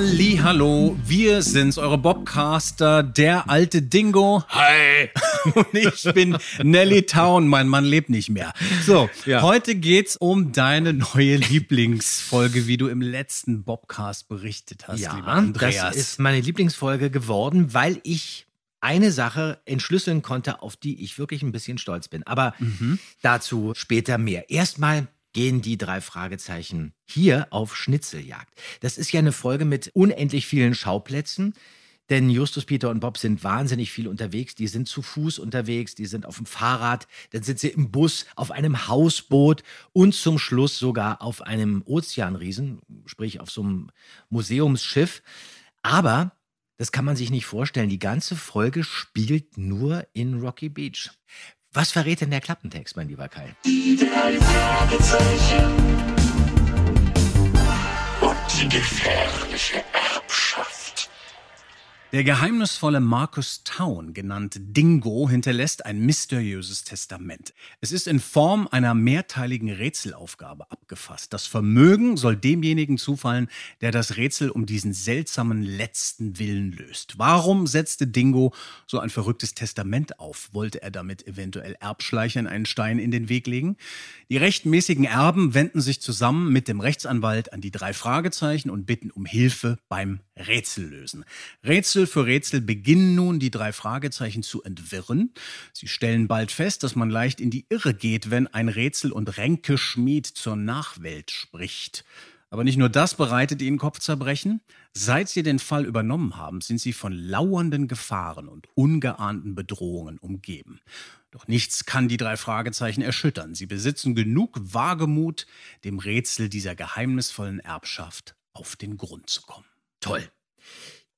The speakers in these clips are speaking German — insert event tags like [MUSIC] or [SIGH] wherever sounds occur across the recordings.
Halli, hallo, wir sind's, eure Bobcaster, der alte Dingo. Hi. [LAUGHS] Und ich bin Nelly Town, mein Mann lebt nicht mehr. So, Ja. heute geht's um deine neue Lieblingsfolge, wie du im letzten Bobcast berichtet hast, lieber Ja, Andreas. das ist meine Lieblingsfolge geworden, weil ich eine Sache entschlüsseln konnte, auf die ich wirklich ein bisschen stolz bin. Aber Mhm. dazu später mehr. Erstmal gehen die drei Fragezeichen hier auf Schnitzeljagd. Das ist ja eine Folge mit unendlich vielen Schauplätzen. Denn Justus, Peter und Bob sind wahnsinnig viel unterwegs. Die sind zu Fuß unterwegs, die sind auf dem Fahrrad, dann sind sie im Bus, auf einem Hausboot und zum Schluss sogar auf einem Ozeanriesen, sprich auf so einem Museumsschiff. Aber das kann man sich nicht vorstellen. Die ganze Folge spielt nur in Rocky Beach. Was verrät denn der Klappentext, mein lieber Kai? Die drei Fragezeichen. Und die gefährliche. Der geheimnisvolle Marcus Town, genannt Dingo, hinterlässt ein mysteriöses Testament. Es ist in Form einer mehrteiligen Rätselaufgabe abgefasst. Das Vermögen soll demjenigen zufallen, der das Rätsel um diesen seltsamen letzten Willen löst. Warum setzte Dingo so ein verrücktes Testament auf? Wollte er damit eventuell Erbschleichern einen Stein in den Weg legen? Die rechtmäßigen Erben wenden sich zusammen mit dem Rechtsanwalt an die drei Fragezeichen und bitten um Hilfe beim Rätsellösen. Rätsel für Rätsel beginnen nun die drei Fragezeichen zu entwirren. Sie stellen bald fest, dass man leicht in die Irre geht, wenn ein Rätsel- und Ränkeschmied zur Nachwelt spricht. Aber nicht nur das bereitet ihnen Kopfzerbrechen. Seit sie den Fall übernommen haben, sind sie von lauernden Gefahren und ungeahnten Bedrohungen umgeben. Doch nichts kann die drei Fragezeichen erschüttern. Sie besitzen genug Wagemut, dem Rätsel dieser geheimnisvollen Erbschaft auf den Grund zu kommen. Toll.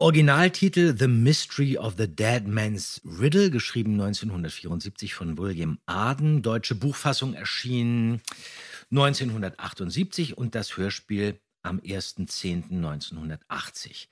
Originaltitel The Mystery of the Dead Man's Riddle, geschrieben 1974 von William Arden. Deutsche Buchfassung erschien 1978 und das Hörspiel am 1.10.1980.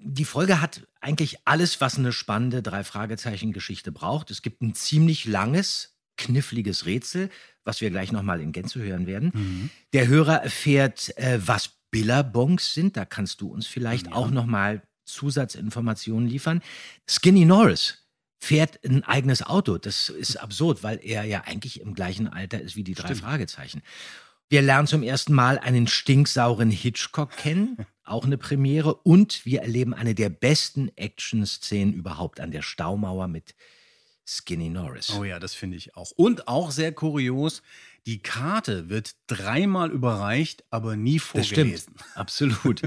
Die Folge hat eigentlich alles, was eine spannende Drei-Fragezeichen-Geschichte braucht. Es gibt ein ziemlich langes, kniffliges Rätsel, was wir gleich nochmal in Gänze hören werden. Der Hörer erfährt, äh, was Billabongs sind. Da kannst du uns vielleicht auch nochmal Zusatzinformationen liefern. Skinny Norris fährt ein eigenes Auto. Das ist absurd, weil er ja eigentlich im gleichen Alter ist wie die drei Fragezeichen. Wir lernen zum ersten Mal einen stinksauren Hitchcock kennen, [LAUGHS] auch eine Premiere. Und wir erleben eine der besten Action-Szenen überhaupt an der Staumauer mit Skinny Norris. Oh ja, das finde ich auch. Und auch sehr kurios, die Karte wird dreimal überreicht, aber nie Das stimmt, vorgelesen. [LAUGHS] absolut.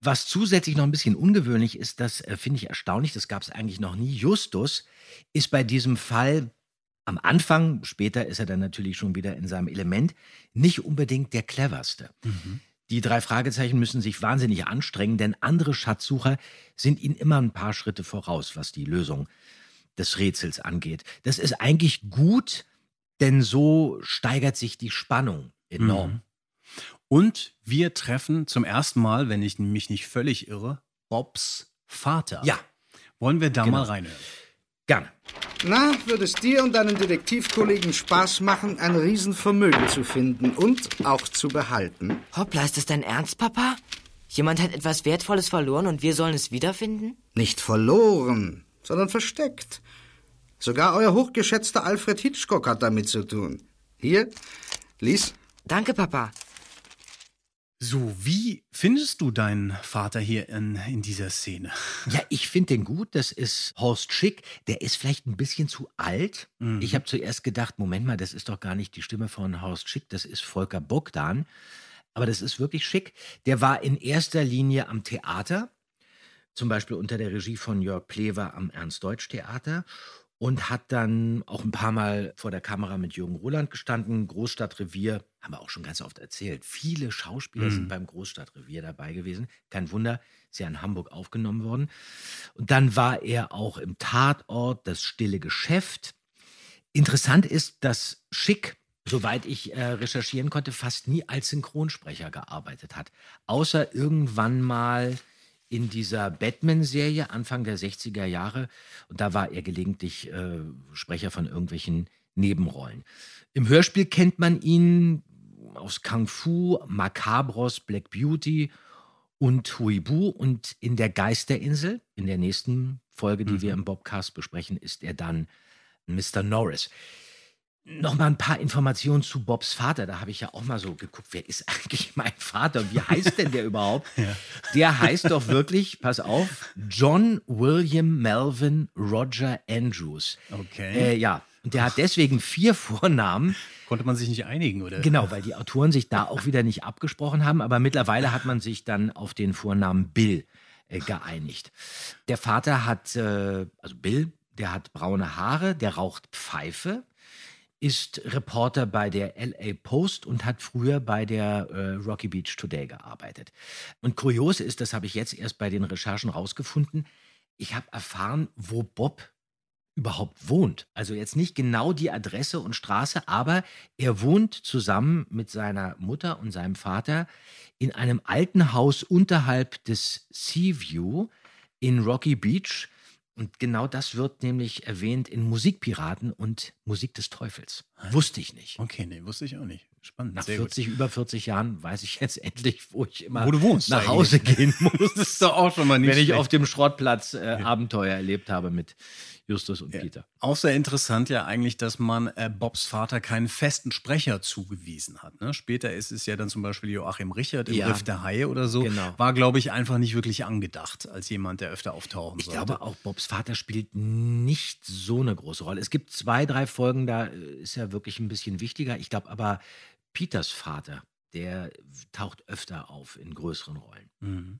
Was zusätzlich noch ein bisschen ungewöhnlich ist, das äh, finde ich erstaunlich, das gab es eigentlich noch nie. Justus ist bei diesem Fall am Anfang, später ist er dann natürlich schon wieder in seinem Element, nicht unbedingt der cleverste. Die drei Fragezeichen müssen sich wahnsinnig anstrengen, denn andere Schatzsucher sind ihnen immer ein paar Schritte voraus, was die Lösung des Rätsels angeht. Das ist eigentlich gut, denn so steigert sich die Spannung enorm. Mhm. Und wir treffen zum ersten Mal, wenn ich mich nicht völlig irre, Bobs Vater. Ja. Wollen wir da Genau. mal reinhören? Gerne. Na, würde es dir und deinen Detektivkollegen Spaß machen, ein Riesenvermögen zu finden und auch zu behalten? Hoppla, ist das dein Ernst, Papa? Jemand hat etwas Wertvolles verloren und wir sollen es wiederfinden? Nicht verloren, sondern versteckt. Sogar euer hochgeschätzter Alfred Hitchcock hat damit zu tun. Hier, lies. Danke, Papa. So, wie findest du deinen Vater hier in, in dieser Szene? Ja, ich finde den gut. Das ist Horst Schick. Der ist vielleicht ein bisschen zu alt. Ich habe zuerst gedacht, Moment mal, das ist doch gar nicht die Stimme von Horst Schick, das ist Volker Bogdan. Aber das ist wirklich schick. Der war in erster Linie am Theater, zum Beispiel unter der Regie von Jörg Plewer am Ernst-Deutsch-Theater. Und hat dann auch ein paar Mal vor der Kamera mit Jürgen Roland gestanden. Großstadtrevier, haben wir auch schon ganz oft erzählt. Viele Schauspieler Mhm. sind beim Großstadtrevier dabei gewesen. Kein Wunder, ist ja in Hamburg aufgenommen worden. Und dann war er auch im Tatort, das stille Geschäft. Interessant ist, dass Schick, soweit ich äh, recherchieren konnte, fast nie als Synchronsprecher gearbeitet hat. Außer irgendwann mal in dieser Batman-Serie Anfang der 60er Jahre. Und da war er gelegentlich äh, Sprecher von irgendwelchen Nebenrollen. Im Hörspiel kennt man ihn aus Kung Fu, Macabros, Black Beauty und Huibu. Und in der Geisterinsel, in der nächsten Folge, die wir im Bobcast besprechen, ist er dann Mr. Norris. Noch mal ein paar Informationen zu Bobs Vater. Da habe ich ja auch mal so geguckt, wer ist [LAUGHS] eigentlich mein Vater? Wie heißt denn der überhaupt? Der heißt doch wirklich, pass auf, John William Melvin Roger Andrews. Okay. Äh, ja, und der hat deswegen vier Vornamen. Konnte man sich nicht einigen, oder? Genau, weil die Autoren sich da auch wieder nicht abgesprochen haben, aber mittlerweile hat man sich dann auf den Vornamen Bill äh, geeinigt. Der Vater hat, äh, also Bill, der hat braune Haare, der raucht Pfeife, ist Reporter bei der LA Post und hat früher bei der äh, Rocky Beach Today gearbeitet. Und kurios ist, das habe ich jetzt erst bei den Recherchen rausgefunden, ich habe erfahren, wo Bob überhaupt wohnt. Also jetzt nicht genau die Adresse und Straße, aber er wohnt zusammen mit seiner Mutter und seinem Vater in einem alten Haus unterhalb des Seaview in Rocky Beach. Und genau das wird nämlich erwähnt in Musikpiraten und Musik des Teufels. Wusste ich nicht. Okay, nee, wusste ich auch nicht. Spannend. Nach sehr gut. 40, über 40 Jahren weiß ich jetzt [LAUGHS] endlich, wo ich immer Wo du wohnst nach eigentlich. Hause gehen [LAUGHS] muss. Das ist doch auch schon mal nicht Wenn ich schlecht. auf dem Schrottplatz äh, Abenteuer erlebt habe mit Justus und Peter. Auch sehr interessant ja eigentlich, dass man äh, Bobs Vater keinen festen Sprecher zugewiesen hat. Ne? Später ist es ja dann zum Beispiel Joachim Richard im Ja. Riff der Haie oder so. Genau. War, glaube ich, einfach nicht wirklich angedacht als jemand, der öfter auftauchen Ich sollte. glaube, auch Bobs Vater spielt nicht so eine große Rolle. Es gibt zwei, drei Folgen, da äh, ist er wirklich ein bisschen wichtiger. Ich glaube aber, Peters Vater, der taucht öfter auf in größeren Rollen. Mhm.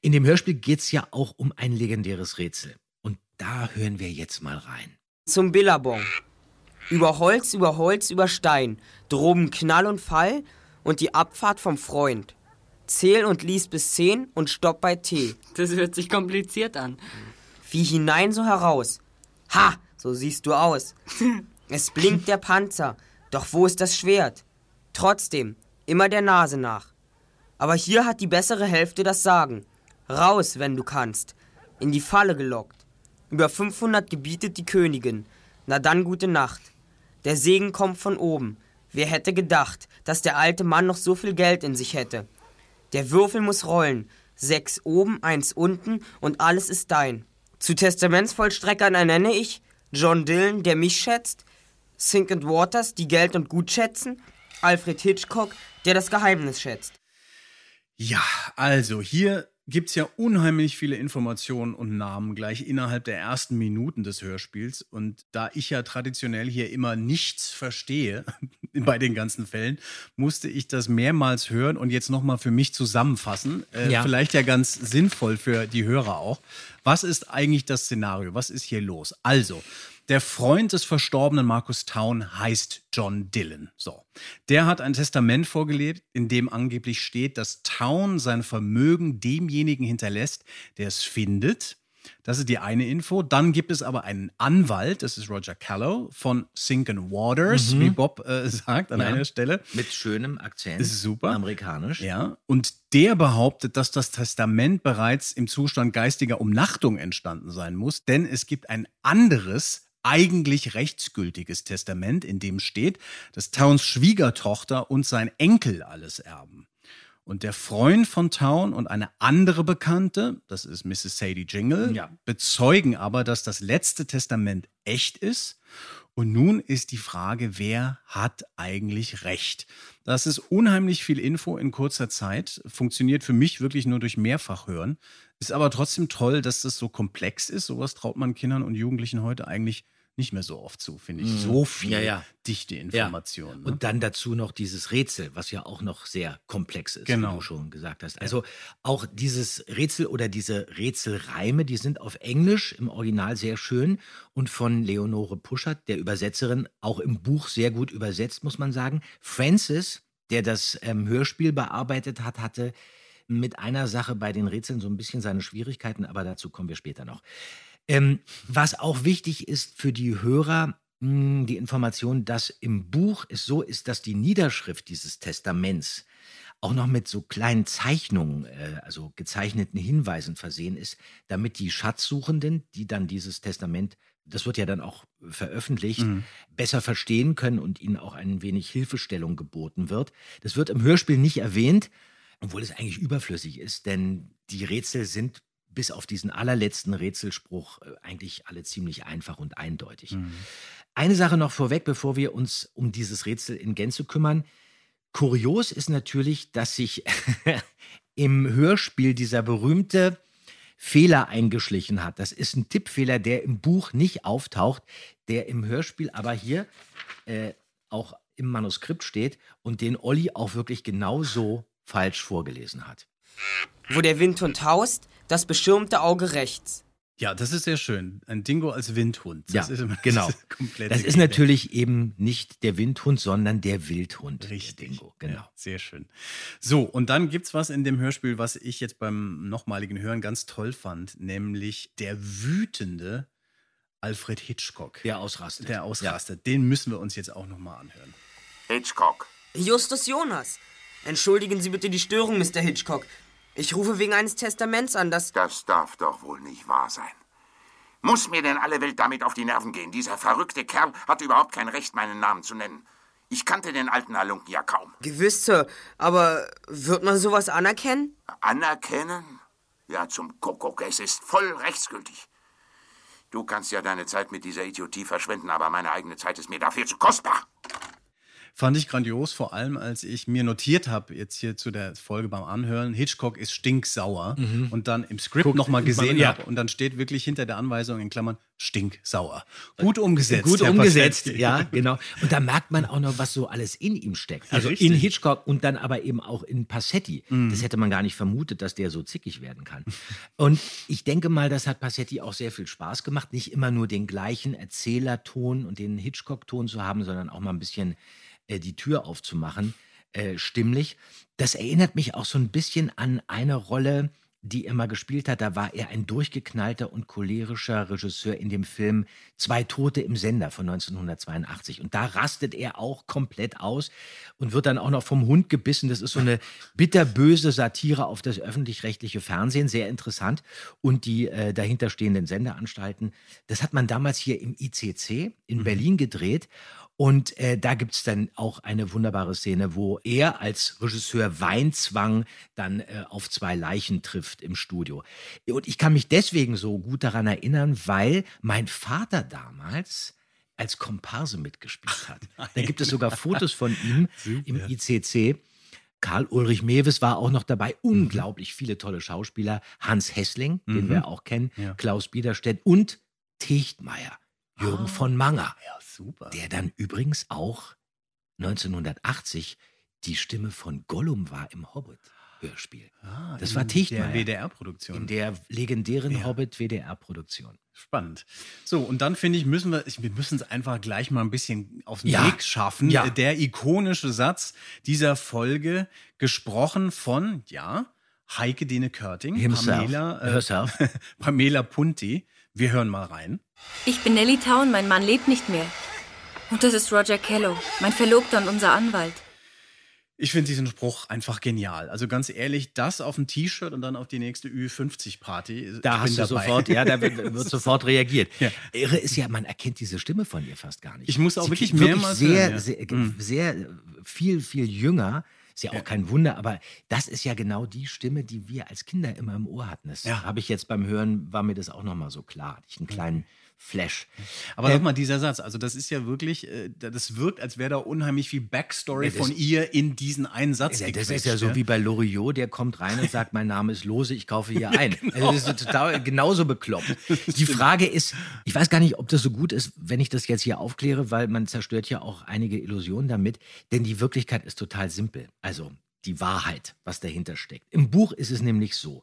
In dem Hörspiel geht es ja auch um ein legendäres Rätsel. Und da hören wir jetzt mal rein. zum Billabong. Über Holz, über Holz, über Stein. Droben Knall und Fall und die Abfahrt vom Freund. Zähl und lies bis zehn und stopp bei T. Das hört sich kompliziert an. Wie hinein so heraus. Ha, so siehst du aus. [LAUGHS] Es blinkt der Panzer, doch wo ist das Schwert? Trotzdem, immer der Nase nach. Aber hier hat die bessere Hälfte das Sagen. Raus, wenn du kannst. In die Falle gelockt. Über 500 gebietet die Königin. Na dann gute Nacht. Der Segen kommt von oben. Wer hätte gedacht, dass der alte Mann noch so viel Geld in sich hätte? Der Würfel muss rollen. Sechs oben, eins unten und alles ist dein. Zu Testamentsvollstreckern ernenne ich John Dillon, der mich schätzt, Sink and Waters, die Geld und Gut schätzen, Alfred Hitchcock, der das Geheimnis schätzt. Ja, also hier gibt es ja unheimlich viele Informationen und Namen gleich innerhalb der ersten Minuten des Hörspiels. Und da ich ja traditionell hier immer nichts verstehe [LAUGHS] bei den ganzen Fällen, musste ich das mehrmals hören und jetzt nochmal für mich zusammenfassen. Äh, Ja. Vielleicht ja ganz sinnvoll für die Hörer auch. Was ist eigentlich das Szenario? Was ist hier los? Also, der Freund des verstorbenen Markus Town heißt John Dillon. So. Der hat ein Testament vorgelebt, in dem angeblich steht, dass Town sein Vermögen demjenigen hinterlässt, der es findet. Das ist die eine Info. Dann gibt es aber einen Anwalt, das ist Roger Callow von Sink and Waters, wie Bob äh, sagt an Ja. einer Stelle. Mit schönem Akzent. Das ist super. Amerikanisch. Ja, und der behauptet, dass das Testament bereits im Zustand geistiger Umnachtung entstanden sein muss, denn es gibt ein anderes, eigentlich rechtsgültiges Testament, in dem steht, dass Towns Schwiegertochter und sein Enkel alles erben. Und der Freund von Town und eine andere Bekannte, das ist Mrs. Sadie Jingle, Ja. bezeugen aber, dass das letzte Testament echt ist. Und nun ist die Frage, wer hat eigentlich recht? Das ist unheimlich viel Info in kurzer Zeit, funktioniert für mich wirklich nur durch Mehrfachhören. Ist aber trotzdem toll, dass das so komplex ist. Sowas traut man Kindern und Jugendlichen heute eigentlich nicht mehr so oft zu, finde ich. So viel Mhm. Ja, ja. dichte Informationen. ne? Und dann dazu noch dieses Rätsel, was ja auch noch sehr komplex ist, Genau. wie du schon gesagt hast. Also auch dieses Rätsel oder diese Rätselreime, die sind auf Englisch im Original sehr schön und von Leonore Puschert, der Übersetzerin, auch im Buch sehr gut übersetzt, muss man sagen. Francis, der das ähm, Hörspiel bearbeitet hat, hatte mit einer Sache bei den Rätseln so ein bisschen seine Schwierigkeiten, aber dazu kommen wir später noch. Ähm, was auch wichtig ist für die Hörer, mh, die Information, dass im Buch es so ist, dass die Niederschrift dieses Testaments auch noch mit so kleinen Zeichnungen, äh, also gezeichneten Hinweisen versehen ist, damit die Schatzsuchenden, die dann dieses Testament, das wird ja dann auch veröffentlicht, besser verstehen können und ihnen auch ein wenig Hilfestellung geboten wird. Das wird im Hörspiel nicht erwähnt, obwohl es eigentlich überflüssig ist, denn die Rätsel sind bis auf diesen allerletzten Rätselspruch äh, eigentlich alle ziemlich einfach und eindeutig. Eine Sache noch vorweg, bevor wir uns um dieses Rätsel in Gänze kümmern. Kurios ist natürlich, dass sich [LAUGHS] im Hörspiel dieser berühmte Fehler eingeschlichen hat. Das ist ein Tippfehler, der im Buch nicht auftaucht, der im Hörspiel aber hier äh, auch im Manuskript steht und den Olli auch wirklich genauso falsch vorgelesen hat. Wo der Windhund haust, das beschirmte Auge rechts. ja, das ist sehr schön. Ein Dingo als Windhund. Das Ja, ist immer genau. [LAUGHS] das komplette Das ist natürlich eben nicht der Windhund, sondern der Wildhund. der Richtig. Dingo, genau. Ja, sehr schön. So, und dann gibt's was in dem Hörspiel, was ich jetzt beim nochmaligen Hören ganz toll fand, nämlich der wütende Alfred Hitchcock. Der ausrastet. Der ausrastet. Den müssen wir uns jetzt auch nochmal anhören. Hitchcock. Justus Jonas. Entschuldigen Sie bitte die Störung, Mr. Hitchcock. Ich rufe wegen eines Testaments an, das... Das darf doch wohl nicht wahr sein. Muss mir denn alle Welt damit auf die Nerven gehen? Dieser verrückte Kerl hat überhaupt kein Recht, meinen Namen zu nennen. Ich kannte den alten Halunken ja kaum. Gewiss, Sir, aber wird man sowas anerkennen? Anerkennen? Ja, zum Kuckuck, es ist voll rechtsgültig. Du kannst ja deine Zeit mit dieser Idiotie verschwenden, aber meine eigene Zeit ist mir dafür zu kostbar. Fand ich grandios, vor allem als ich mir notiert habe, jetzt hier zu der Folge beim Anhören, Hitchcock ist stinksauer und dann im Skript nochmal gesehen ja. habe und dann steht wirklich hinter der Anweisung in Klammern stinksauer. Gut umgesetzt. Gut Herr umgesetzt, Pasetzky. ja, [LAUGHS] genau. Und da merkt man auch noch, was so alles in ihm steckt. Also Richtig. in Hitchcock und dann aber eben auch in Passetti. Mhm. Das hätte man gar nicht vermutet, dass der so zickig werden kann. Und ich denke mal, das hat Passetti auch sehr viel Spaß gemacht, nicht immer nur den gleichen Erzählerton und den Hitchcock-Ton zu haben, sondern auch mal ein bisschen äh, die Tür aufzumachen, äh, stimmlich. Das erinnert mich auch so ein bisschen an eine Rolle, die er mal gespielt hat. Da war er ein durchgeknallter und cholerischer Regisseur in dem Film Zwei Tote im Sender von 1982. Und da rastet er auch komplett aus und wird dann auch noch vom Hund gebissen. Das ist so eine [LAUGHS] bitterböse Satire auf das öffentlich-rechtliche Fernsehen. Sehr interessant. Und die äh, dahinterstehenden Sendeanstalten. Das hat man damals hier im ICC in Berlin gedreht. Und äh, da gibt's dann auch eine wunderbare Szene, wo er als Regisseur Weinzwang dann äh, auf zwei Leichen trifft im Studio. Und ich kann mich deswegen so gut daran erinnern, weil mein Vater damals als Komparse mitgespielt hat. Da gibt es sogar Fotos von ihm im ICC. Karl Ulrich Mewes war auch noch dabei. Unglaublich viele tolle Schauspieler. Hans Hessling, den wir auch kennen, Ja. Klaus Biederstedt und Techtmeier, Jürgen von Manger Ja, super. der dann übrigens auch 1980 die Stimme von Gollum war im Hobbit-Hörspiel. Ah, Das in war Der Tichtmeier. WDR-Produktion. In der legendären Ja. Hobbit-WDR-Produktion. Spannend. So, und dann finde ich, müssen wir, wir müssen es einfach gleich mal ein bisschen auf den Ja. Weg schaffen. Ja. Der ikonische Satz dieser Folge, gesprochen von, ja, Heike Dene Körting, Himself. Pamela, äh. [LAUGHS] Pamela Punti. Wir hören mal rein. Ich bin Nellie Town, mein Mann lebt nicht mehr. Und das ist Roger Kello, mein Verlobter und unser Anwalt. Ich finde diesen Spruch einfach genial. Also ganz ehrlich, das auf ein T-Shirt und dann auf die nächste Ü50-Party. Da hast du dabei. sofort, ja, da wird, wird [LAUGHS] sofort reagiert. Ja. Irre ist ja, man erkennt diese Stimme von ihr fast gar nicht. Ich muss auch Sie wirklich mehrmals sehr, hören, ja. sehr, Mhm. sehr, viel, viel jünger. Ist ja auch kein Wunder, aber das ist ja genau die Stimme, die wir als Kinder immer im Ohr hatten. Das Ja. habe ich jetzt beim Hören, war mir das auch nochmal so klar. Hatte ich einen kleinen Flash. Aber Äh, nochmal dieser Satz, also das ist ja wirklich, äh, das wirkt, als wäre da unheimlich viel Backstory Ja, von ihr in diesen einen Satz Ja, das gequetscht, ist ja so wie bei Loriot, der kommt rein und sagt, mein Name ist Lose, ich kaufe hier [LAUGHS] ein. Also das ist total genauso bekloppt. [LAUGHS] Die Frage ist, ich weiß gar nicht, ob das so gut ist, wenn ich das jetzt hier aufkläre, weil man zerstört ja auch einige Illusionen damit, denn die Wirklichkeit ist total simpel. Also die Wahrheit, was dahinter steckt. Im Buch ist es nämlich so.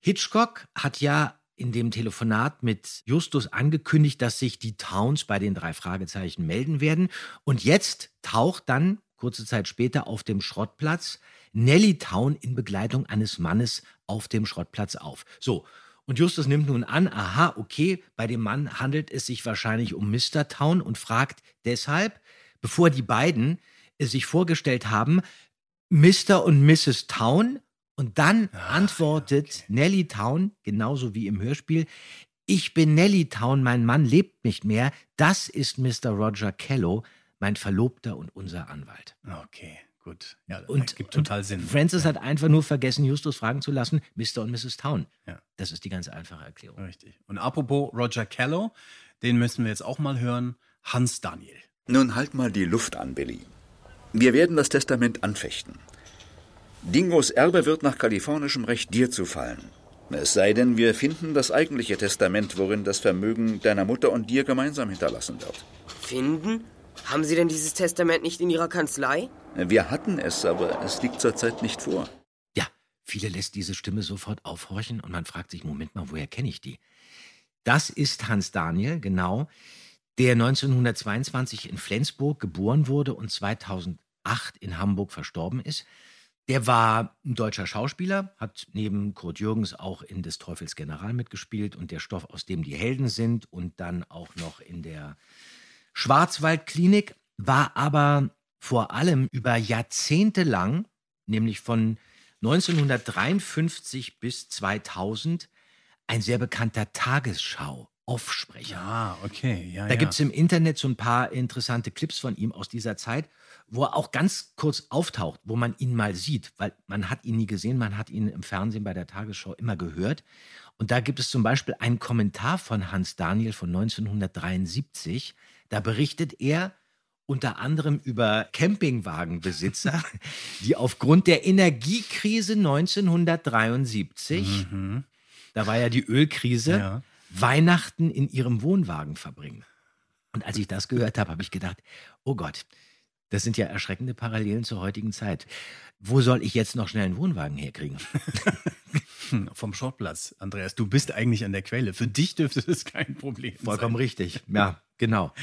Hitchcock hat ja in dem Telefonat mit Justus angekündigt, dass sich die Towns bei den drei Fragezeichen melden werden. Und jetzt taucht dann kurze Zeit später auf dem Schrottplatz Nelly Town in Begleitung eines Mannes auf dem Schrottplatz auf. So. Und Justus nimmt nun an, aha, okay, bei dem Mann handelt es sich wahrscheinlich um Mr. Town und fragt deshalb, bevor die beiden sich vorgestellt haben, Mr. und Mrs. Town und dann antwortet Nelly Town, genauso wie im Hörspiel, ich bin Nelly Town, mein Mann lebt nicht mehr, das ist Mr. Roger Kello, mein Verlobter und unser Anwalt. Okay, gut. Ja, Und gibt total Sinn. Francis hat einfach nur vergessen, Justus fragen zu lassen, Mr. und Mrs. Town. Ja. Das ist die ganz einfache Erklärung. Richtig. Und apropos Roger Kello, den müssen wir jetzt auch mal hören. Hans Daniel. Nun halt mal die Luft an, Billy. Wir werden das Testament anfechten. Dingos Erbe wird nach kalifornischem Recht dir zufallen. Es sei denn, wir finden das eigentliche Testament, worin das Vermögen deiner Mutter und dir gemeinsam hinterlassen wird. Finden? Haben Sie denn dieses Testament nicht in Ihrer Kanzlei? Wir hatten es, aber es liegt zurzeit nicht vor. Ja, viele lässt diese Stimme sofort aufhorchen und man fragt sich, Moment mal, woher kenne ich die? Das ist Hans Daniel, genau, der 1922 in Flensburg geboren wurde und 2008 in Hamburg verstorben ist. Der war ein deutscher Schauspieler, hat neben Kurt Jürgens auch in des Teufels General mitgespielt und der Stoff, aus dem die Helden sind und dann auch noch in der Schwarzwaldklinik, war aber vor allem über Jahrzehnte lang, nämlich von 1953 bis 2000, ein sehr bekannter Tagesschau-Offsprecher. Ah, okay. Ja, Da ja. gibt es im Internet so ein paar interessante Clips von ihm aus dieser Zeit, wo er auch ganz kurz auftaucht, wo man ihn mal sieht, weil man hat ihn nie gesehen, man hat ihn im Fernsehen bei der Tagesschau immer gehört. Und da gibt es zum Beispiel einen Kommentar von Hans Daniel von 1973. Da berichtet er unter anderem über Campingwagenbesitzer, [LAUGHS] die aufgrund der Energiekrise 1973, da war ja die Ölkrise, Mhm. Ja. Weihnachten in ihrem Wohnwagen verbringen. Und als ich das gehört habe, habe ich gedacht, oh Gott, das sind ja erschreckende Parallelen zur heutigen Zeit. Wo soll ich jetzt noch schnell einen Wohnwagen herkriegen? [LAUGHS] Vom Schrottplatz, Andreas. Du bist eigentlich an der Quelle. Für dich dürfte das kein Problem Vollkommen sein. richtig. Ja, genau.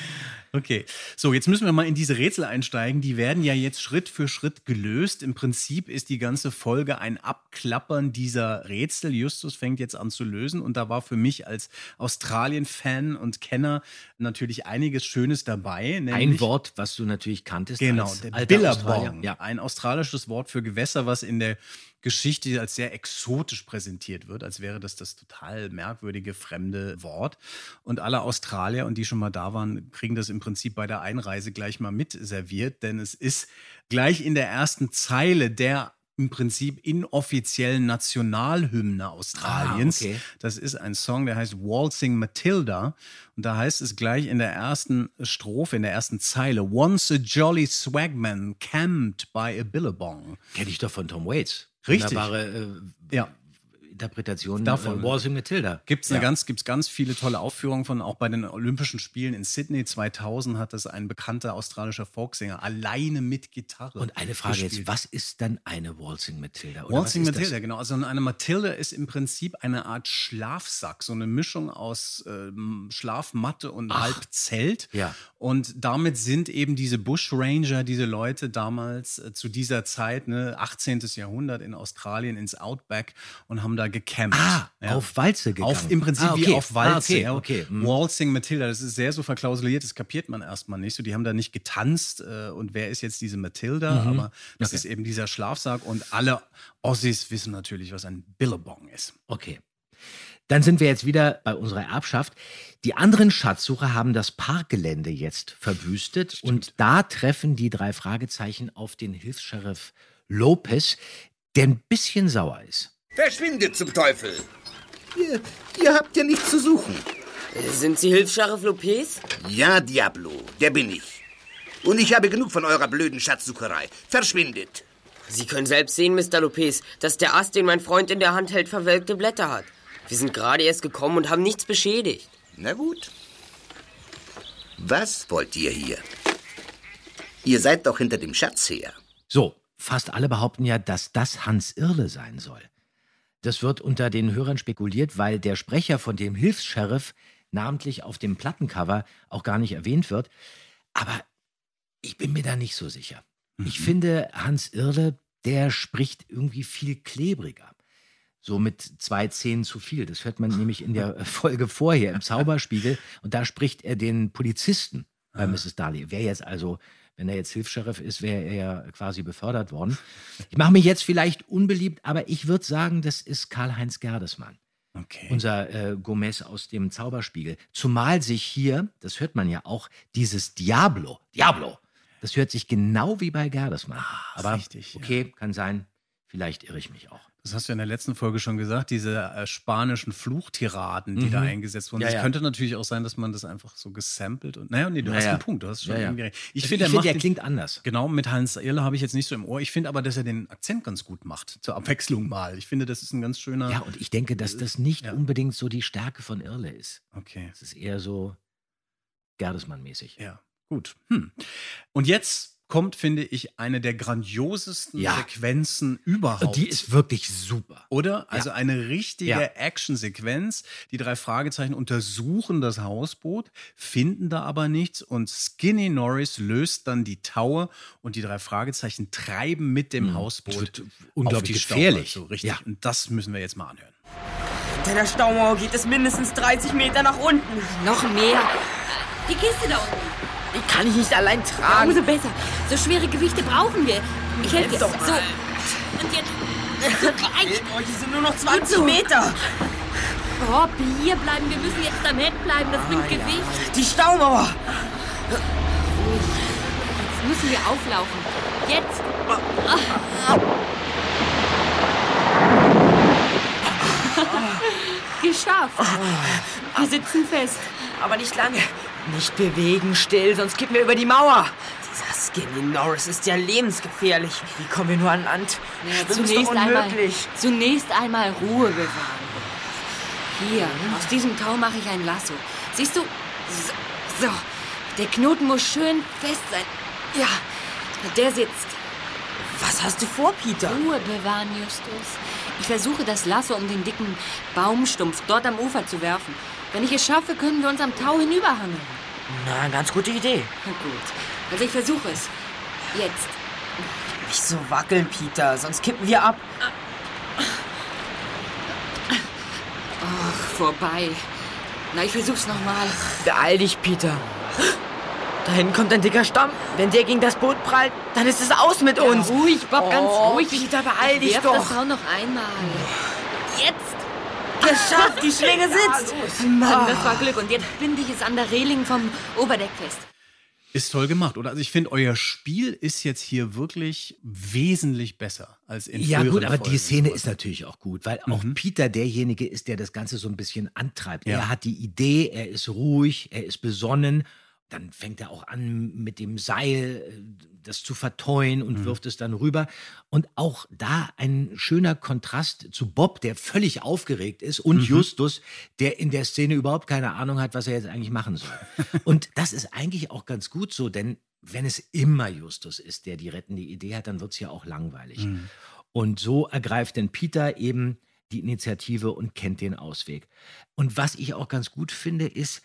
Okay, so jetzt müssen wir mal in diese Rätsel einsteigen. Die werden ja jetzt Schritt für Schritt gelöst. Im Prinzip ist die ganze Folge ein Abklappern dieser Rätsel. Justus fängt jetzt an zu lösen und da war für mich als Australien-Fan und Kenner natürlich einiges Schönes dabei. Ein Wort, was du natürlich kanntest. Genau, als der. Australier. Ja. Ein australisches Wort für Gewässer, was in der Geschichte als sehr exotisch präsentiert wird, als wäre das das total merkwürdige, fremde Wort. Und alle Australier und die schon mal da waren, kriegen das im Prinzip bei der Einreise gleich mal mit serviert, denn es ist gleich in der ersten Zeile der im Prinzip inoffiziellen Nationalhymne Australiens. Ah, okay. Das ist ein Song, der heißt Waltzing Matilda. Und da heißt es gleich in der ersten Strophe, in der ersten Zeile, Once a jolly swagman camped by a billabong. Kenne ich doch von Tom Waits. Richtig. Wunderbare äh, Ja. Interpretation Davon. Äh, Waltzing Matilda. Gibt's eine Ja. ganz, gibt's ganz viele tolle Aufführungen von, auch bei den Olympischen Spielen in Sydney 2000 hat das ein bekannter australischer Folksänger alleine mit Gitarre. Und eine Frage gespielt. jetzt, was ist dann eine Waltzing Matilda? Oder Waltzing was ist Matilda, das? genau. Also eine Matilda ist im Prinzip eine Art Schlafsack, so eine Mischung aus ähm, Schlafmatte und halb Zelt. Ja. Und damit sind eben diese Bushranger, diese Leute damals äh, zu dieser Zeit, ne, 18. Jahrhundert in Australien ins Outback und haben da gecampt. Ah, auf Walze gegangen. Auf, Im Prinzip Ah, okay. wie auf Walze. Ah, okay, ja. okay. Mhm. Waltzing Matilda, das ist sehr so verklausuliert, das kapiert man erstmal nicht. So, die haben da nicht getanzt äh, und wer ist jetzt diese Matilda? Mhm. Aber das Okay. ist eben dieser Schlafsack und alle Ossis wissen natürlich, was ein Billabong ist. Okay. Dann sind wir jetzt wieder bei unserer Erbschaft. Die anderen Schatzsucher haben das Parkgelände jetzt verwüstet und da treffen die drei Fragezeichen auf den Hilfs-Sheriff Lopez, der ein bisschen sauer ist. Verschwindet zum Teufel! Ihr, ihr habt ja nichts zu suchen. Sind Sie Hilfs-Sheriff Lopez? Ja, Diablo, der bin ich. Und ich habe genug von eurer blöden Schatzsucherei. Verschwindet. Sie können selbst sehen, Mr. Lopez, dass der Ast, den mein Freund in der Hand hält, verwelkte Blätter hat. Wir sind gerade erst gekommen und haben nichts beschädigt. Na gut. Was wollt ihr hier? Ihr seid doch hinter dem Schatz her. So, fast alle behaupten ja, dass das Hans Irle sein soll. Das wird unter den Hörern spekuliert, weil der Sprecher von dem Hilfs-Sheriff namentlich auf dem Plattencover auch gar nicht erwähnt wird. Aber ich bin mir da nicht so sicher. Ich finde, Hans Irle, der spricht irgendwie viel klebriger. So mit zwei Zähnen zu viel. Das hört man nämlich in der [LAUGHS] Folge vorher im Zauberspiegel. Und da spricht er den Polizisten bei Mrs. Darley. Wer jetzt also, wenn er jetzt Hilfs-Sheriff ist, wäre er ja quasi befördert worden. Ich mache mich jetzt vielleicht unbeliebt, aber ich würde sagen, das ist Karl-Heinz Gerdesmann. Okay. Unser äh, Gomez aus dem Zauberspiegel. Zumal sich hier, das hört man ja auch, dieses Diablo, Diablo, das hört sich genau wie bei Gerdesmann. Aber richtig, ja. okay, kann sein. Vielleicht irre ich mich auch. Das hast du in der letzten Folge schon gesagt, diese äh, spanischen Fluchtiraden, die Mhm. da eingesetzt wurden. Ja, Es ja. könnte natürlich auch sein, dass man das einfach so gesampelt und naja, nee, du Ja, hast ja. einen Punkt, du hast schon Ja, ja. irgendwie recht. Ich Ich finde, finde, er, macht der klingt anders. Genau, mit Hans Irle habe ich jetzt nicht so im Ohr. Ich finde aber, dass er den Akzent ganz gut macht, zur Abwechslung mal. Ich finde, das ist ein ganz schöner. Ja, und ich denke, dass das nicht Ja. unbedingt so die Stärke von Irle ist. Okay. Es ist eher so Gerdesmann-mäßig. Ja, gut. Hm. Und jetzt kommt, finde ich, eine der grandiosesten Ja. Sequenzen überhaupt. Die ist wirklich super. Oder? Also eine richtige Ja. Actionsequenz. Die drei Fragezeichen untersuchen das Hausboot, finden da aber nichts und Skinny Norris löst dann die Taue und die drei Fragezeichen treiben mit dem Mhm. Hausboot Das wird auf unglaublich die Staumauer gefährlich. zu. richtig. Ja. Und das müssen wir jetzt mal anhören. Hinter der Staumauer geht es mindestens 30 Meter nach unten. Noch mehr. Die Kiste da unten. Die kann ich nicht allein Ja, tragen. umso besser. So schwere Gewichte brauchen wir. Ich helfe dir. doch So. Und jetzt. [LAUGHS] Oh, hier sind nur noch 20 so. Meter. Bob, hier bleiben. Wir müssen jetzt am Heck bleiben. Das bringt Gewicht. Die Staumauer. Jetzt müssen wir auflaufen. Jetzt. [LAUGHS] Geschafft. Wir sitzen fest. Aber nicht lange. Nicht bewegen, still, sonst kippen wir über die Mauer. Dieser Skinny Norris ist ja lebensgefährlich. Wie kommen wir nur an Land? Ja, zunächst, einmal, unmöglich. zunächst einmal Ruhe bewahren. Hier, aus diesem Tau mache ich ein Lasso. Siehst du? So, so. Der Knoten muss schön fest sein. Ja, der sitzt. Was hast du vor, Peter? Ruhe bewahren, Justus. Ich versuche, das Lasso um den dicken Baumstumpf dort am Ufer zu werfen. Wenn ich es schaffe, können wir uns am Tau hinüberhangeln. Na, ganz gute Idee. Na gut. Also ich versuche es. Jetzt. Nicht so wackeln, Peter, sonst kippen wir ab. Ach, vorbei. Na, ich versuch's nochmal. Beeil dich, Peter. Da hinten kommt ein dicker Stamm. Wenn der gegen das Boot prallt, dann ist es aus mit uns. Ruhig, Bob, ganz Oh, ruhig. Peter, beeil dich doch. das Tau noch einmal. Jetzt. Geschafft, die Schlinge sitzt. Mann, das war Glück. Und jetzt binde ich es an der Reling vom Oberdeck fest. Ist toll gemacht, oder? Also ich finde, euer Spiel ist jetzt hier wirklich wesentlich besser als in Ja, gut, aber die Folgen. Szene ist natürlich auch gut, weil auch Peter derjenige ist, der das Ganze so ein bisschen antreibt. Ja. Er hat die Idee, er ist ruhig, er ist besonnen. Dann fängt er auch an, mit dem Seil äh, das zu verteuen und wirft es dann rüber. Und auch da ein schöner Kontrast zu Bob, der völlig aufgeregt ist, und Justus, der in der Szene überhaupt keine Ahnung hat, was er jetzt eigentlich machen soll. [LAUGHS] und das ist eigentlich auch ganz gut so, denn wenn es immer Justus ist, der die rettende Idee hat, dann wird es ja auch langweilig. Und so ergreift denn Peter eben die Initiative und kennt den Ausweg. Und was ich auch ganz gut finde, ist,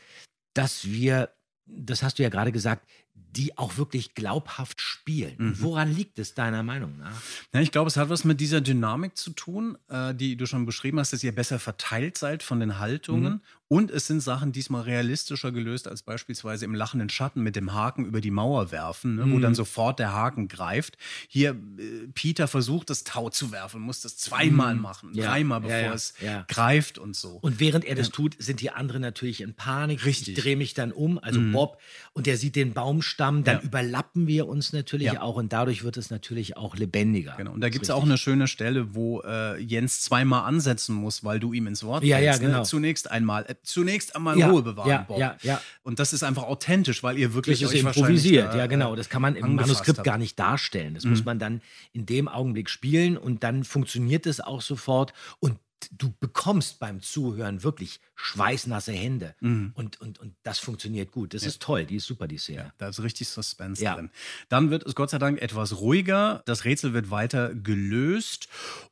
dass wir, das hast du ja gerade gesagt, die auch wirklich glaubhaft spielen. Und Woran liegt es deiner Meinung nach? Ja, ich glaube, es hat was mit dieser Dynamik zu tun, äh, die du schon beschrieben hast, dass ihr besser verteilt seid von den Haltungen. Mhm. Und es sind Sachen diesmal realistischer gelöst als beispielsweise im lachenden Schatten mit dem Haken über die Mauer werfen, ne, wo Mhm. dann sofort der Haken greift. Hier, äh, Peter versucht, das Tau zu werfen, muss das zweimal Mhm. machen, Ja, dreimal, bevor ja, es ja. greift und so. Und während er das tut, sind die anderen natürlich in Panik. Richtig. Ich drehe mich dann um, also Mhm. Bob, und der sieht den Baum Baumstamm, dann Ja. überlappen wir uns natürlich Ja. auch und dadurch wird es natürlich auch lebendiger. Genau. Und da gibt es auch eine schöne Stelle, wo äh, Jens zweimal ansetzen muss, weil du ihm ins Wort Ja, ja, fällst. genau. Ne? Zunächst einmal, äh, zunächst einmal Ja, Ruhe bewahren, ja, Bob. ja, ja. Und das ist einfach authentisch, weil ihr wirklich Das ist improvisiert, da, ja äh, genau. Das kann man im Manuskript habt. gar nicht darstellen. Das Mhm. muss man dann in dem Augenblick spielen und dann funktioniert es auch sofort. Und du bekommst beim Zuhören wirklich schweißnasse Hände. Mhm. Und, und, und das funktioniert gut. Das Ja. ist toll, die ist super, die Szene. Da ist richtig Suspense Ja. drin. Dann wird es Gott sei Dank etwas ruhiger. Das Rätsel wird weiter gelöst.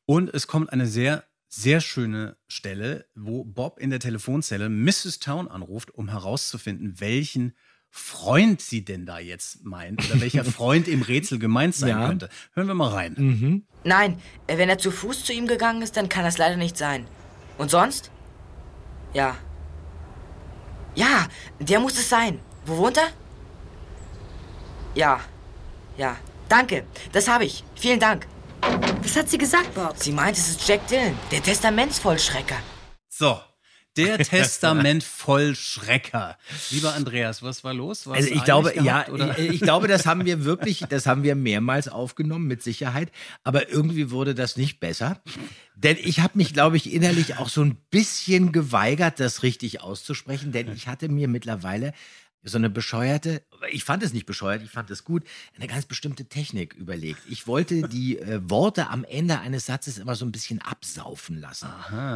Und es kommt eine sehr, sehr schöne Stelle, wo Bob in der Telefonzelle Mrs. Town anruft, um herauszufinden, welchen Freund sie denn da jetzt meint oder welcher [LAUGHS] Freund im Rätsel gemeint sein Ja. könnte. Hören wir mal rein. Mhm. Nein, äh, wenn er zu Fuß zu ihm gegangen ist, dann kann das leider nicht sein. Und sonst? Ja. Ja, der muss es sein. Wo wohnt er? Ja. Ja. Danke, das habe ich. Vielen Dank. Was hat sie gesagt, Bob? Sie meint, es ist Jack Dillon, der Testamentsvollschrecker. So. Der [LAUGHS] Testamentvollschrecker. Lieber Andreas, was war los? War's Also ich glaube, gehabt, ja, oder? ich, ich glaube, das haben wir [LAUGHS] wirklich, das haben wir mehrmals aufgenommen, mit Sicherheit. Aber irgendwie wurde das nicht besser. Denn ich habe mich, glaube ich, innerlich auch so ein bisschen geweigert, das richtig auszusprechen. Denn ich hatte mir mittlerweile so eine bescheuerte, ich fand es nicht bescheuert, ich fand es gut, eine ganz bestimmte Technik überlegt. Ich wollte [LAUGHS] die äh, Worte am Ende eines Satzes immer so ein bisschen absaufen lassen.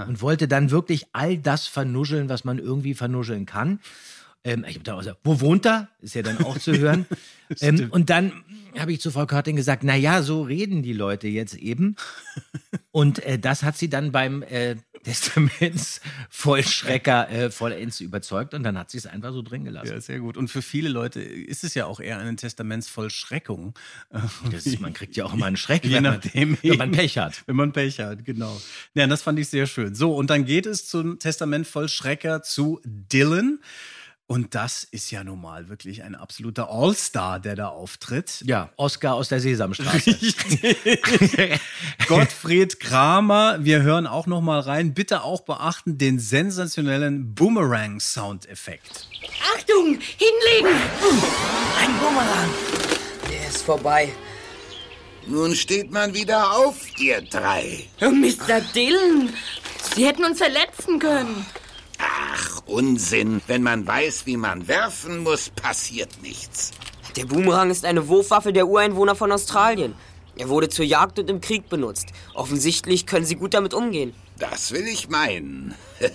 Und wollte dann wirklich all das vernuscheln, was man irgendwie vernuscheln kann. Ähm, ich habe dann auch gesagt, wo wohnt er? Ist ja dann auch zu hören. [LAUGHS] ähm, und dann habe ich zu Frau Körting gesagt, na ja, so reden die Leute jetzt eben. [LAUGHS] Und äh, das hat sie dann beim äh, [LAUGHS] Testamentsvollschrecker äh, vollends überzeugt und dann hat sie es einfach so drin gelassen. Ja, sehr gut. Und für viele Leute ist es ja auch eher eine Testamentsvollschreckung. Ist, man kriegt ja auch immer einen Schreck, Je wenn man- nachdem, wenn man. Pech hat. Wenn man Pech hat, genau. Ja, das fand ich sehr schön. So, und dann geht es zum Testamentvollschrecker zu Dylan. Und das ist ja nun mal wirklich ein absoluter All-Star, der da auftritt. Ja, Oscar aus der Sesamstraße. [LAUGHS] Gottfried Kramer, wir hören auch noch mal rein. Bitte auch beachten den sensationellen Boomerang-Soundeffekt. Achtung, hinlegen! Ein Bumerang. Der ist vorbei. Nun steht man wieder auf, ihr drei. Oh, Mr. Dillon, Sie hätten uns verletzen können. Unsinn. Wenn man weiß, wie man werfen muss, passiert nichts. Der Boomerang ist eine Wurfwaffe der Ureinwohner von Australien. Er wurde zur Jagd und im Krieg benutzt. Offensichtlich können sie gut damit umgehen. Das will ich meinen. [LAUGHS]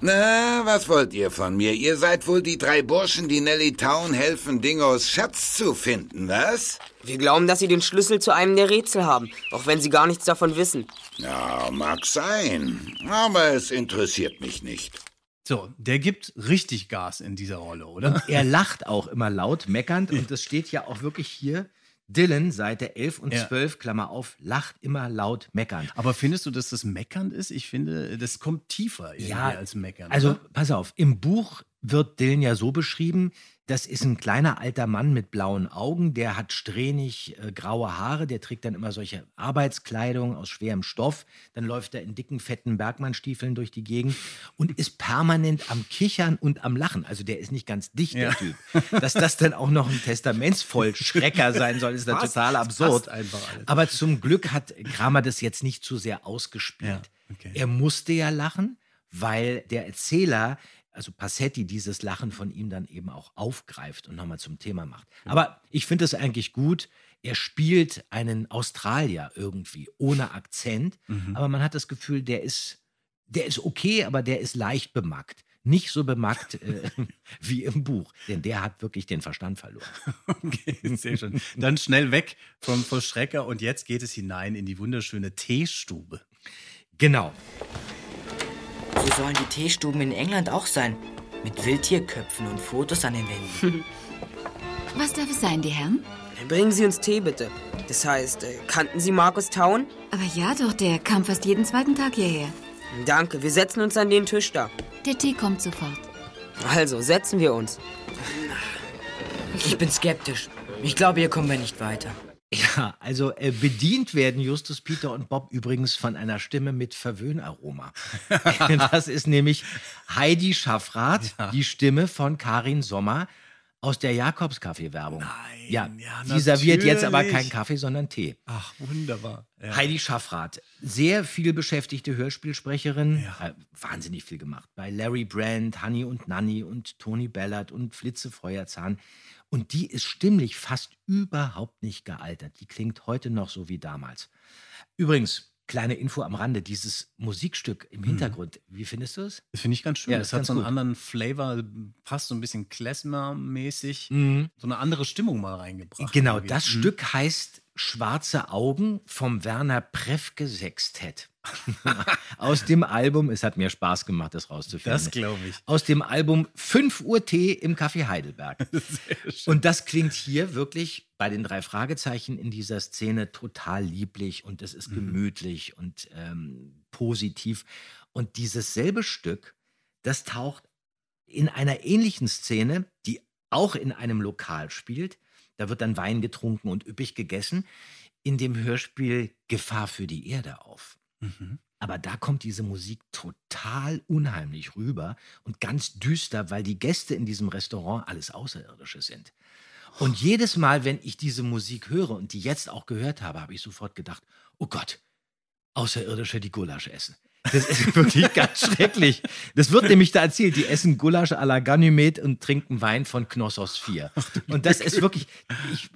Na, was wollt ihr von mir? Ihr seid wohl die drei Burschen, die Nelly Town helfen, Dingos Schatz zu finden, was? Wir glauben, dass sie den Schlüssel zu einem der Rätsel haben, auch wenn sie gar nichts davon wissen. Ja, mag sein. Aber es interessiert mich nicht. So, der gibt richtig Gas in dieser Rolle, oder? Er lacht auch immer laut, meckernd. Und das steht ja auch wirklich hier. Dylan, Seite 11 und Ja. 12, Klammer auf, lacht immer laut meckernd. Aber findest du, dass das meckernd ist? Ich finde, das kommt tiefer irgendwie Ja, als meckern. Also, oder? pass auf, im Buch wird Dylan ja so beschrieben, das ist ein kleiner alter Mann mit blauen Augen, der hat strähnig äh, graue Haare, der trägt dann immer solche Arbeitskleidung aus schwerem Stoff, dann läuft er in dicken, fetten Bergmannstiefeln durch die Gegend und ist permanent am Kichern und am Lachen. Also der ist nicht ganz dicht, Ja. der Typ. Dass das dann auch noch ein Testamentsvollschrecker sein soll, ist dann total absurd. Aber zum Glück hat Kramer das jetzt nicht zu sehr ausgespielt. Ja, okay. Er musste ja lachen, weil der Erzähler, also Passetti, dieses Lachen von ihm dann eben auch aufgreift und nochmal zum Thema macht. Aber ich finde es eigentlich gut. Er spielt einen Australier irgendwie ohne Akzent, Mhm. aber man hat das Gefühl, der ist, der ist okay, aber der ist leicht bemackt. Nicht so bemackt äh, [LAUGHS] wie im Buch, denn der hat wirklich den Verstand verloren. [LAUGHS] Okay, sehr schön. Dann schnell weg vom Vollstrecker und jetzt geht es hinein in die wunderschöne Teestube. Genau. So sollen die Teestuben in England auch sein. Mit Wildtierköpfen und Fotos an den Wänden. [LAUGHS] Was darf es sein, die Herren? Bringen Sie uns Tee, bitte. Das heißt, äh, kannten Sie Markus Town? Aber ja doch, der kam fast jeden zweiten Tag hierher. Danke, wir setzen uns an den Tisch da. Der Tee kommt sofort. Also, setzen wir uns. Ich bin skeptisch. Ich glaube, hier kommen wir nicht weiter. Ja, also äh, bedient werden Justus, Peter und Bob übrigens von einer Stimme mit Verwöhnaroma. [LAUGHS] das ist nämlich Heidi Schaffrath, die Stimme von Karin Sommer, aus der Jakobs-Kaffee-Werbung. Nein, Ja, ja, die serviert jetzt aber keinen Kaffee, sondern Tee. Ach, wunderbar. Ja. Heidi Schaffrath, sehr viel beschäftigte Hörspielsprecherin, äh, wahnsinnig viel gemacht. Bei Larry Brand, Honey und Nanny und Tony Ballard und Flitze Feuerzahn. Und die ist stimmlich fast überhaupt nicht gealtert. Die klingt heute noch so wie damals. Übrigens, kleine Info am Rande, dieses Musikstück im Hintergrund, wie findest du es? Das finde ich ganz schön. Ja, das hat so einen gut. anderen Flavor, passt so ein bisschen Klezmer-mäßig. Mhm. So eine andere Stimmung mal reingebracht. Genau, irgendwie. das Mhm. Stück heißt Schwarze Augen vom Werner Prefke Sextett. [LAUGHS] Aus dem Album, es hat mir Spaß gemacht, das rauszufinden. Das glaube ich. Aus dem Album 5 Uhr Tee im Café Heidelberg. [LAUGHS] Und das klingt hier wirklich bei den drei Fragezeichen in dieser Szene total lieblich und es Mhm. ist gemütlich und ähm, positiv. Und dieses selbe Stück, das taucht in einer ähnlichen Szene, die auch in einem Lokal spielt, da wird dann Wein getrunken und üppig gegessen, in dem Hörspiel Gefahr für die Erde auf. Mhm. Aber da kommt diese Musik total unheimlich rüber und ganz düster, weil die Gäste in diesem Restaurant alles Außerirdische sind. Und jedes Mal, wenn ich diese Musik höre und die jetzt auch gehört habe, habe ich sofort gedacht, oh Gott, Außerirdische, die Gulasch essen. Das ist [LAUGHS] wirklich ganz schrecklich. Das wird nämlich da erzählt. Die essen Gulasch à la Ganymed und trinken Wein von Knossos 4. Und das ist wirklich, ich,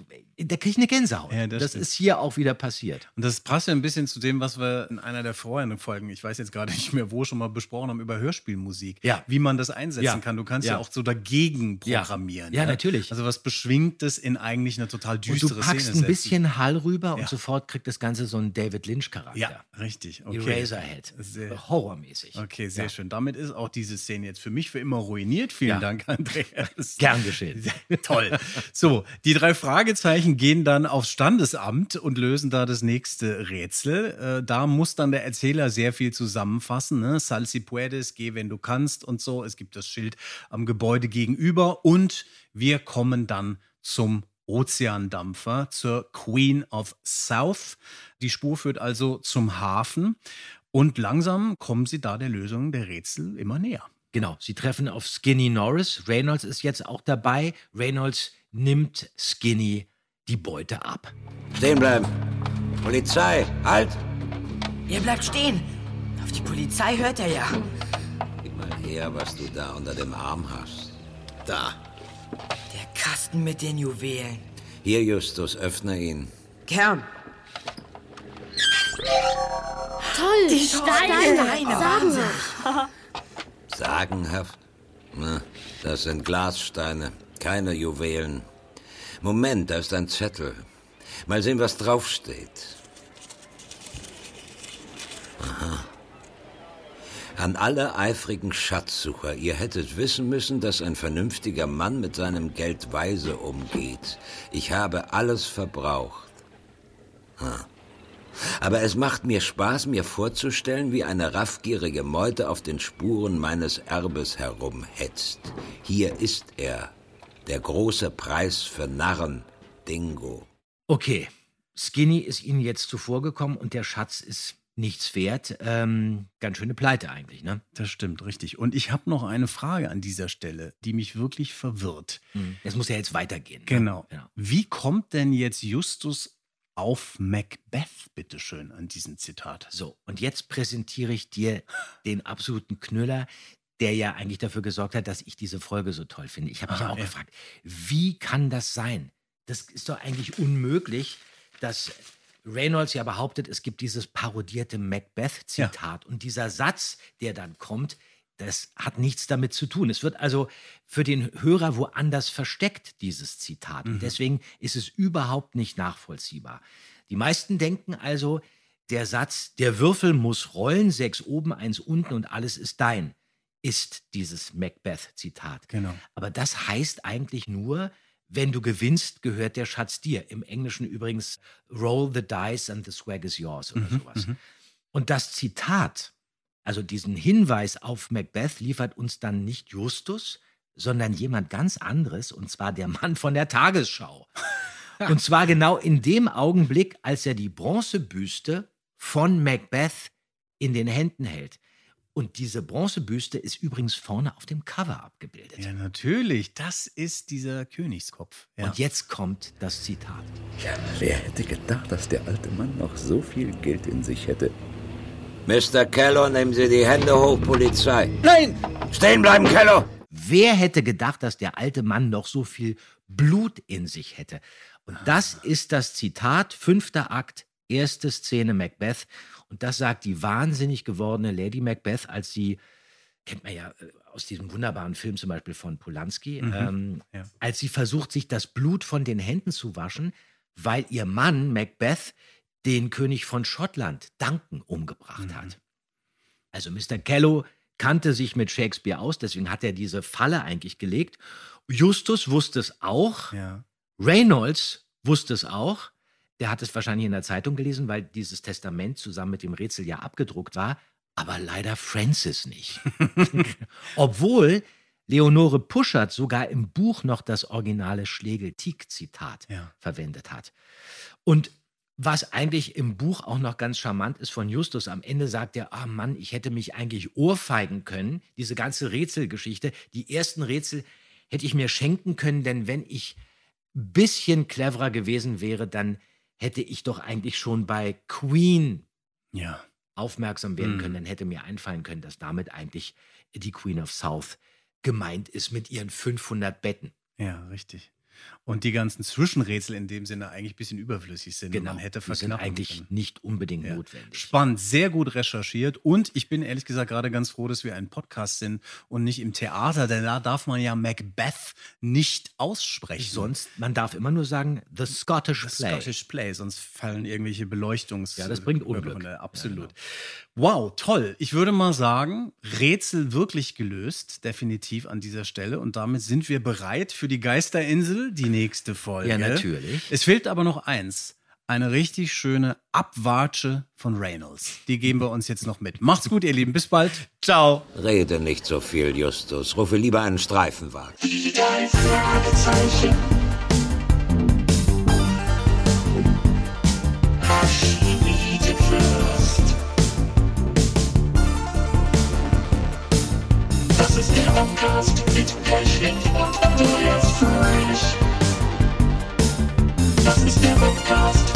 da kriege ich eine Gänsehaut. Ja, das das ist hier auch wieder passiert. Und das passt ja ein bisschen zu dem, was wir in einer der vorherigen Folgen, ich weiß jetzt gerade nicht mehr wo, schon mal besprochen haben über Hörspielmusik. Ja. Wie man das einsetzen Ja. kann. Du kannst ja, auch so dagegen programmieren. Ja, natürlich. Also was Beschwingtes in eigentlich eine total düstere du packst Szene ein bisschen Hall rüber und sofort kriegt das Ganze so einen David Lynch-Charakter. Ja, richtig. Okay. Eraserhead. Sehr- Horrormäßig. Okay, sehr Ja. schön. Damit ist auch diese Szene jetzt für mich für immer ruiniert. Vielen Ja. Dank, Andreas. [LAUGHS] Gern geschehen. Toll. So, die drei Fragezeichen gehen dann aufs Standesamt und lösen da das nächste Rätsel. Äh, da muss dann der Erzähler sehr viel zusammenfassen. Ne? Sal si puedes, geh, wenn du kannst und so. Es gibt das Schild am Gebäude gegenüber und wir kommen dann zum Ozeandampfer, zur Queen of South. Die Spur führt also zum Hafen und langsam kommen sie da der Lösung der Rätsel immer näher. Genau, sie treffen auf Skinny Norris. Reynolds ist jetzt auch dabei. Reynolds nimmt Skinny die Beute ab. Stehen bleiben. Polizei, halt! Ihr bleibt stehen. Auf die Polizei hört er ja. Gib mal her, was du da unter dem Arm hast. Da. Der Kasten mit den Juwelen. Hier, Justus, öffne ihn. Gern. Toll, Die Steine, Steine, sagenhaft. Sagenhaft? Na, das sind Glassteine, keine Juwelen. Moment, da ist ein Zettel. Mal sehen, was draufsteht. Aha. An alle eifrigen Schatzsucher, ihr hättet wissen müssen, dass ein vernünftiger Mann mit seinem Geld weise umgeht. Ich habe alles verbraucht. Ah. Aber es macht mir Spaß, mir vorzustellen, wie eine raffgierige Meute auf den Spuren meines Erbes herumhetzt. Hier ist er, der große Preis für Narren, Dingo. Okay, Skinny ist ihnen jetzt zuvorgekommen und der Schatz ist nichts wert. Ähm, ganz schöne Pleite eigentlich, ne? Das stimmt, richtig. Und ich habe noch eine Frage an dieser Stelle, die mich wirklich verwirrt. Es muss ja jetzt weitergehen. ne? Genau. Genau. Wie kommt denn jetzt Justus auf Macbeth, bitteschön, an diesem Zitat? So, und jetzt präsentiere ich dir den absoluten Knüller, der ja eigentlich dafür gesorgt hat, dass ich diese Folge so toll finde. Ich habe mich ja auch ja. gefragt, wie kann das sein? Das ist doch eigentlich unmöglich, dass Reynolds ja behauptet, es gibt dieses parodierte Macbeth-Zitat. Und dieser Satz, der dann kommt, das hat nichts damit zu tun. Es wird also für den Hörer woanders versteckt, dieses Zitat. Mhm. Und deswegen ist es überhaupt nicht nachvollziehbar. Die meisten denken also, der Satz, der Würfel muss rollen, sechs oben, eins unten und alles ist dein, ist dieses Macbeth-Zitat. Genau. Aber das heißt eigentlich nur, wenn du gewinnst, gehört der Schatz dir. Im Englischen übrigens, roll the dice and the swag is yours oder Mhm, sowas. mhm. Und das Zitat, also diesen Hinweis auf Macbeth, liefert uns dann nicht Justus, sondern jemand ganz anderes, und zwar der Mann von der Tagesschau. [LAUGHS] und zwar genau in dem Augenblick, als er die Bronzebüste von Macbeth in den Händen hält. Und diese Bronzebüste ist übrigens vorne auf dem Cover abgebildet. Ja, natürlich. Das ist dieser Königskopf. Ja. Und jetzt kommt das Zitat. Ja, wer hätte gedacht, dass der alte Mann noch so viel Geld in sich hätte? Mr. Kello, nehmen Sie die Hände hoch, Polizei. Nein! Stehen bleiben, Kello! Wer hätte gedacht, dass der alte Mann noch so viel Blut in sich hätte? Und das ist das Zitat, fünfter Akt, erste Szene Macbeth. Und das sagt die wahnsinnig gewordene Lady Macbeth, als sie, kennt man ja äh, aus diesem wunderbaren Film zum Beispiel von Polanski, Mhm. ähm, Ja. als sie versucht, sich das Blut von den Händen zu waschen, weil ihr Mann Macbeth den König von Schottland, Duncan, umgebracht Mhm. hat. Also Mr. Kello kannte sich mit Shakespeare aus, deswegen hat er diese Falle eigentlich gelegt. Justus wusste es auch. Ja. Reynolds wusste es auch. Der hat es wahrscheinlich in der Zeitung gelesen, weil dieses Testament zusammen mit dem Rätsel ja abgedruckt war. Aber leider Francis nicht. [LAUGHS] Obwohl Leonore Puschert sogar im Buch noch das originale Schlegel-Tieck-Zitat Ja. verwendet hat. Und was eigentlich im Buch auch noch ganz charmant ist von Justus, am Ende sagt er, ah Mann, ich hätte mich eigentlich ohrfeigen können, diese ganze Rätselgeschichte, die ersten Rätsel hätte ich mir schenken können, denn wenn ich ein bisschen cleverer gewesen wäre, dann hätte ich doch eigentlich schon bei Queen Ja. aufmerksam werden Mhm. können, dann hätte mir einfallen können, dass damit eigentlich die Queen of South gemeint ist mit ihren 500 Betten. Ja, richtig. Und die ganzen Zwischenrätsel in dem Sinne eigentlich ein bisschen überflüssig sind. und man hätte Genau. die sind eigentlich können. nicht unbedingt Ja. notwendig. Spannend, sehr gut recherchiert. Und ich bin ehrlich gesagt gerade ganz froh, dass wir ein Podcast sind und nicht im Theater, denn da darf man ja Macbeth nicht aussprechen. Sonst, man darf immer nur sagen, The Scottish Das Play. Scottish Play, sonst fallen irgendwelche Beleuchtungs... Ja, das bringt Unglück. Absolut. Wow, toll. Ich würde mal sagen, Rätsel wirklich gelöst, definitiv an dieser Stelle. Und damit sind wir bereit für die Geisterinsel, die nächste Folge. Ja, natürlich. Es fehlt aber noch eins. Eine richtig schöne Abwatsche von Reynolds. Die geben wir uns jetzt noch mit. Macht's gut, ihr Lieben. Bis bald. Ciao. Rede nicht so viel, Justus. Rufe lieber einen Streifenwagen. Podcast.